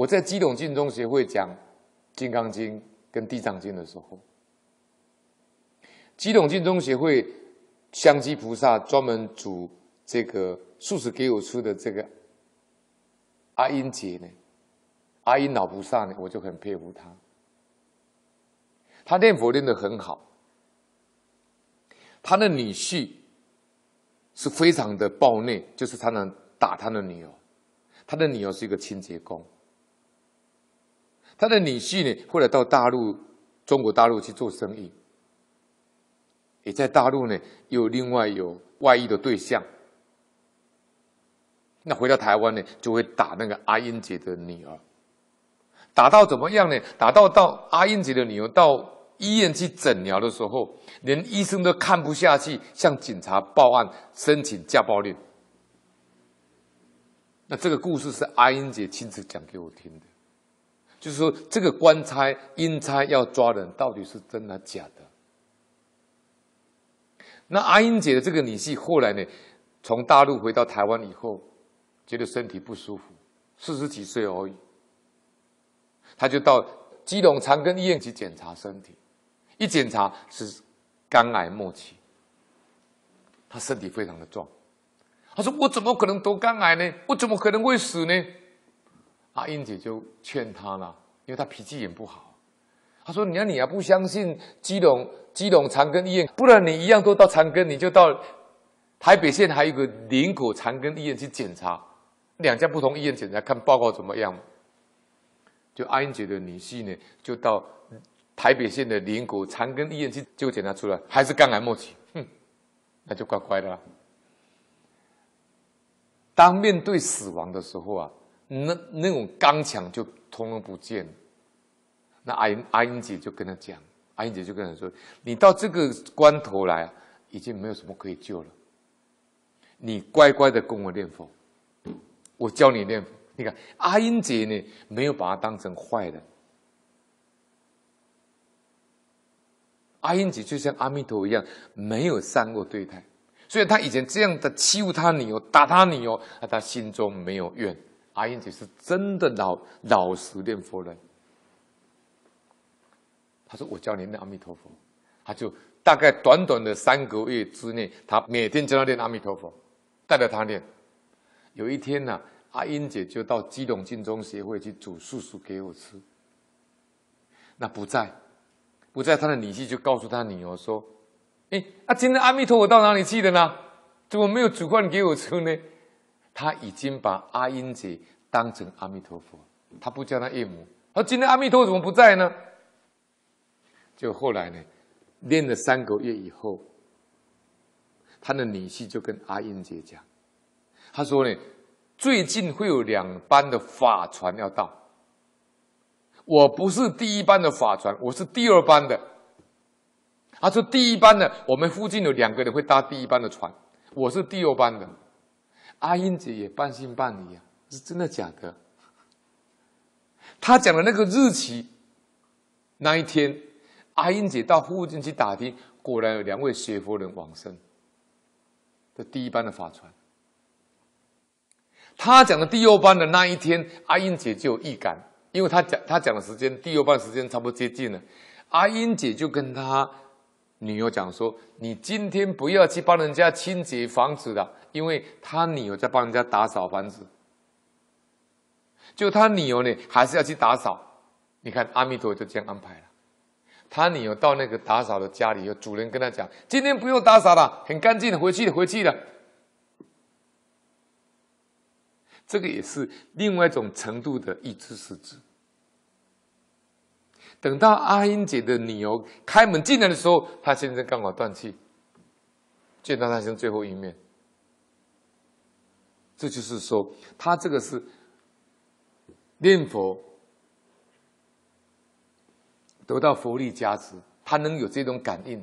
我在基隆净宗协会讲《金刚经》跟《地藏经》的时候，基隆净宗协会香积菩萨专门煮这个素食给我吃的这个阿英姐呢，阿英老菩萨呢，我就很佩服他。他念佛念得很好，他的女婿是非常的暴虐，就是常常打他的女儿。他的女儿是一个清洁工。他的女婿呢，后来到大陆，中国大陆去做生意，也在大陆呢，又另外有外遇的对象。那回到台湾呢，就会打那个阿英姐的女儿，打到怎么样呢？打到到阿英姐的女儿到医院去诊疗的时候，连医生都看不下去，向警察报案，申请家暴令。那这个故事是阿英姐亲自讲给我听的。就是说，这个官差、阴差要抓人，到底是真的假的？那阿英姐的这个女婿后来呢，从大陆回到台湾以后，觉得身体不舒服，四十几岁而已，他就到基隆长庚医院去检查身体，一检查是肝癌末期，他身体非常的壮，他说：“我怎么可能得肝癌呢？我怎么可能会死呢？”阿英姐就劝他了，因为他脾气也不好。他说：“你看你还不相信基隆基隆长庚医院，不然你一样都到长庚，你就到台北县还有个林口长庚医院去检查，两家不同医院检查看报告怎么样。”就阿英姐的女婿呢，就到台北县的林口长庚医院去就检查出来还是肝癌末期，哼，那就乖乖的了。当面对死亡的时候啊。那那种刚强就通通不见了。那阿英阿英姐就跟他讲，阿英姐就跟他说：“你到这个关头来，已经没有什么可以救了。你乖乖的跟我念佛，我教你念佛。你看阿英姐呢，没有把他当成坏人。阿英姐就像阿弥陀一样，没有善恶对待。所以他以前这样的欺负他女儿，打他女儿，他心中没有怨。”阿英姐是真的老老实念佛人。他说：“我教你念阿弥陀佛。”他就大概短短的三个月之内，他每天教他念阿弥陀佛，带着他念。有一天呢、啊，阿英姐就到基隆净宗协会去煮素食给我吃。那不在，不在，他的女婿就告诉他女儿说：“哎，啊，今天阿弥陀佛到哪里去了呢？怎么没有煮饭给我吃呢？”他已经把阿英姐当成阿弥陀佛，他不叫他岳母。而今天阿弥陀佛怎么不在呢？就后来呢，练了三个月以后，他的女婿就跟阿英姐讲，他说呢，最近会有两班的法船要到，我不是第一班的法船，我是第二班的。他说第一班的，我们附近有两个人会搭第一班的船，我是第二班的。阿英姐也半信半疑啊，是真的假的？他讲的那个日期，那一天，阿英姐到附近去打听，果然有两位学佛人往生。的第一班的法船，他讲的第二班的那一天，阿英姐就有预感，因为他讲他讲的时间，第二班时间差不多接近了，阿英姐就跟他女儿讲说：“你今天不要去帮人家清洁房子了。”因为他女儿在帮人家打扫房子，就他女儿呢，还是要去打扫。你看阿弥陀就这样安排了。他女儿到那个打扫的家里，有主人跟他讲：“今天不用打扫了，很干净的，回去了，回去了。”这个也是另外一种程度的意思实质。等到阿英姐的女儿开门进来的时候，他先生刚好断气，见到他先生最后一面。这就是说，他这个是念佛得到佛力加持，他能有这种感应，